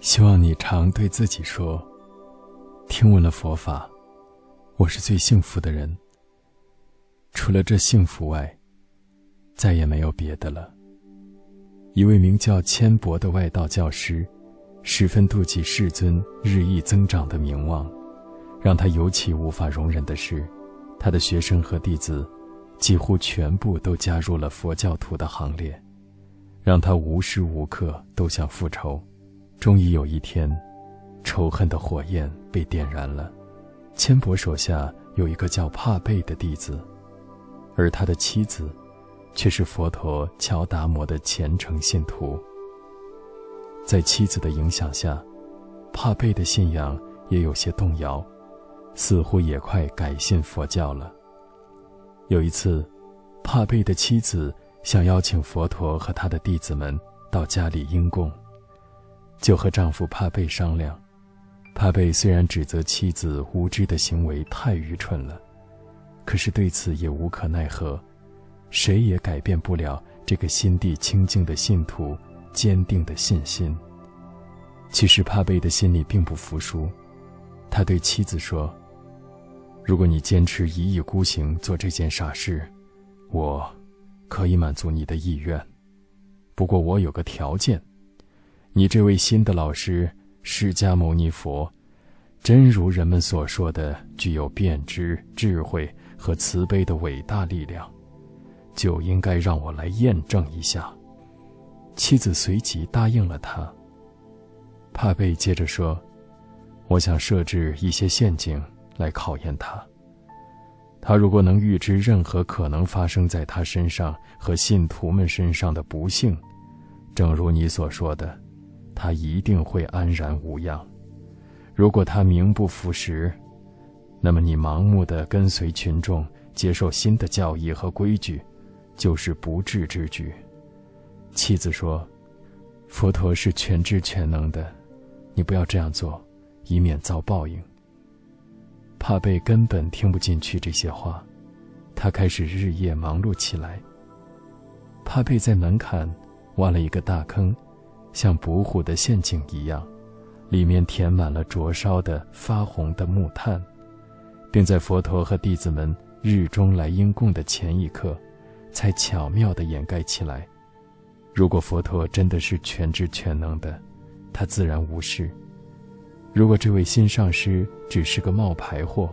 希望你常对自己说：“听闻了佛法，我是最幸福的人。除了这幸福外，再也没有别的了。”一位名叫千伯的外道教师，十分妒忌世尊日益增长的名望。让他尤其无法容忍的是，他的学生和弟子几乎全部都加入了佛教徒的行列，让他无时无刻都想复仇。终于有一天，仇恨的火焰被点燃了。千伯手下有一个叫帕贝的弟子，而他的妻子，却是佛陀乔达摩的虔诚信徒。在妻子的影响下，帕贝的信仰也有些动摇，似乎也快改信佛教了。有一次，帕贝的妻子想邀请佛陀和他的弟子们到家里应供。就和丈夫帕贝商量，帕贝虽然指责妻子无知的行为太愚蠢了，可是对此也无可奈何，谁也改变不了这个心地清净的信徒坚定的信心。其实帕贝的心里并不服输，他对妻子说：“如果你坚持一意孤行做这件傻事，我可以满足你的意愿，不过我有个条件。”你这位新的老师释迦牟尼佛，真如人们所说的具有辨知、智慧和慈悲的伟大力量，就应该让我来验证一下。妻子随即答应了他。帕贝接着说：“我想设置一些陷阱来考验他。他如果能预知任何可能发生在他身上和信徒们身上的不幸，正如你所说的。”他一定会安然无恙。如果他名不副实，那么你盲目的跟随群众，接受新的教义和规矩，就是不智之举。妻子说：“佛陀是全知全能的，你不要这样做，以免遭报应。”帕贝根本听不进去这些话，他开始日夜忙碌起来。帕贝在门槛挖了一个大坑。像捕虎的陷阱一样，里面填满了灼烧的发红的木炭，并在佛陀和弟子们日中来应供的前一刻，才巧妙地掩盖起来。如果佛陀真的是全知全能的，他自然无事；如果这位新上师只是个冒牌货，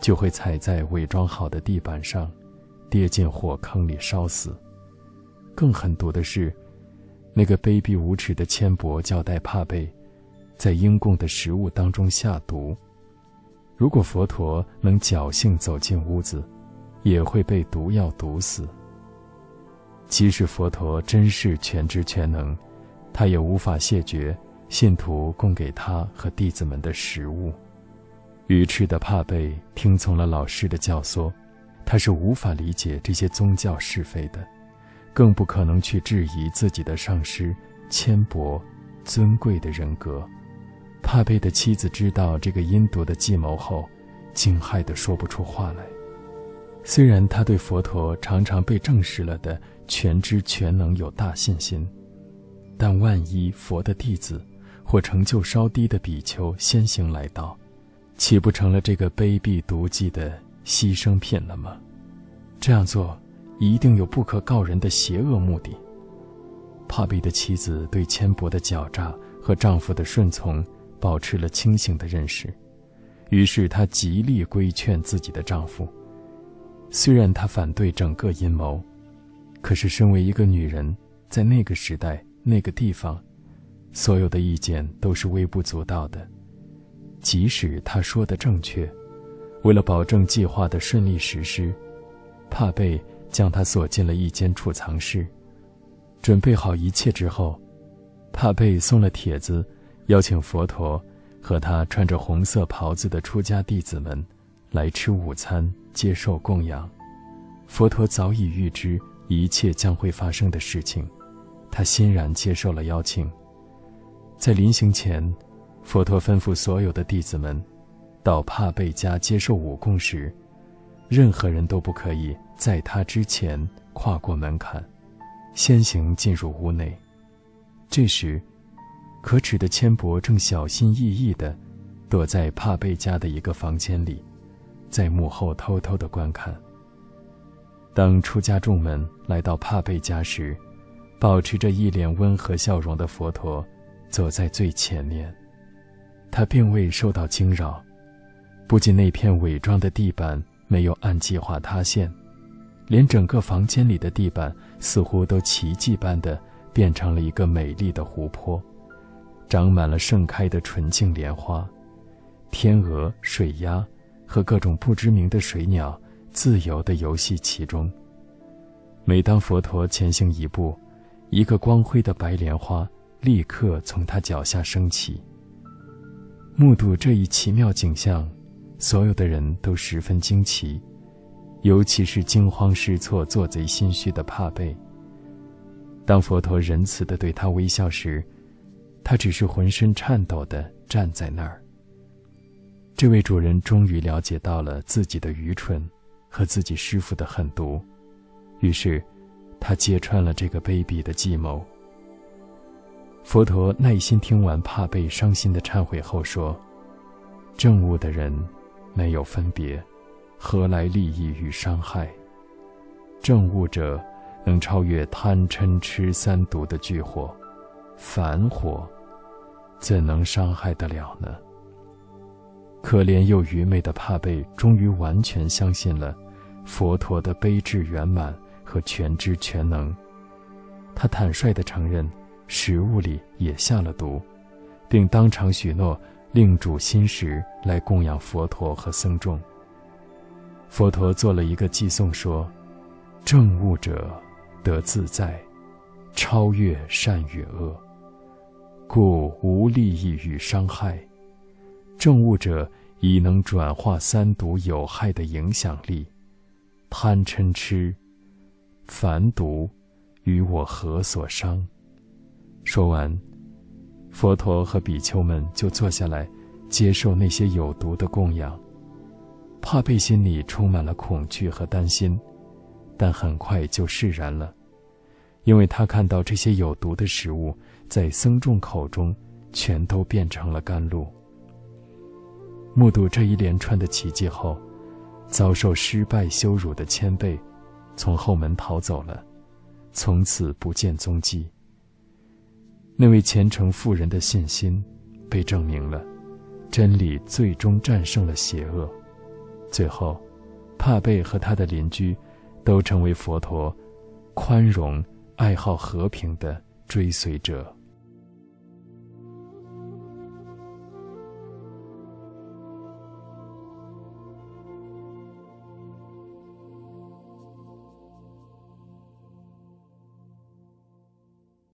就会踩在伪装好的地板上，跌进火坑里烧死。更狠毒的是。那个卑鄙无耻的千伯交代帕贝，在应供的食物当中下毒。如果佛陀能侥幸走进屋子，也会被毒药毒死。即使佛陀真是全知全能，他也无法谢绝信徒供给他和弟子们的食物。愚痴的帕贝听从了老师的教唆，他是无法理解这些宗教是非的。更不可能去质疑自己的上师谦薄、尊贵的人格。帕贝的妻子知道这个阴毒的计谋后，惊骇得说不出话来。虽然他对佛陀常常被证实了的全知全能有大信心，但万一佛的弟子或成就稍低的比丘先行来到，岂不成了这个卑鄙毒计的牺牲品了吗？这样做。一定有不可告人的邪恶目的。帕比的妻子对千伯的狡诈和丈夫的顺从保持了清醒的认识，于是她极力规劝自己的丈夫。虽然她反对整个阴谋，可是身为一个女人，在那个时代、那个地方，所有的意见都是微不足道的。即使她说的正确，为了保证计划的顺利实施，帕贝。将他锁进了一间储藏室，准备好一切之后，帕贝送了帖子，邀请佛陀和他穿着红色袍子的出家弟子们来吃午餐，接受供养。佛陀早已预知一切将会发生的事情，他欣然接受了邀请。在临行前，佛陀吩咐所有的弟子们，到帕贝家接受午供时。任何人都不可以在他之前跨过门槛，先行进入屋内。这时，可耻的千伯正小心翼翼地躲在帕贝家的一个房间里，在幕后偷偷地观看。当出家众们来到帕贝家时，保持着一脸温和笑容的佛陀走在最前面，他并未受到惊扰。不仅那片伪装的地板没有按计划塌陷，连整个房间里的地板似乎都奇迹般的变成了一个美丽的湖泊。长满了盛开的纯净莲花，天鹅、水鸭和各种不知名的水鸟自由地游戏其中。每当佛陀前行一步，一个光辉的白莲花立刻从他脚下升起。目睹这一奇妙景象，所有的人都十分惊奇，尤其是惊慌失措、做贼心虚的帕贝。当佛陀仁慈的对他微笑时，他只是浑身颤抖的站在那儿。这位主人终于了解到了自己的愚蠢和自己师傅的狠毒，于是，他揭穿了这个卑鄙的计谋。佛陀耐心听完帕贝伤心的忏悔后说：“正悟的人没有分别，何来利益与伤害？正悟者能超越贪嗔痴三毒的巨火，凡火。”怎能伤害得了呢？可怜又愚昧的帕贝终于完全相信了佛陀的悲智圆满和全知全能。他坦率地承认，食物里也下了毒，并当场许诺另煮新食来供养佛陀和僧众。佛陀做了一个寄颂，说：“正悟者得自在，超越善与恶。”故无利益与伤害，正悟者已能转化三毒有害的影响力，贪嗔痴、凡毒，与我何所伤？说完，佛陀和比丘们就坐下来，接受那些有毒的供养。帕贝心里充满了恐惧和担心，但很快就释然了。因为他看到这些有毒的食物在僧众口中全都变成了甘露。目睹这一连串的奇迹后，遭受失败羞辱的千贝从后门逃走了，从此不见踪迹。那位虔诚妇人的信心被证明了，真理最终战胜了邪恶。最后，帕贝和他的邻居都成为佛陀宽容。爱好和平的追随者。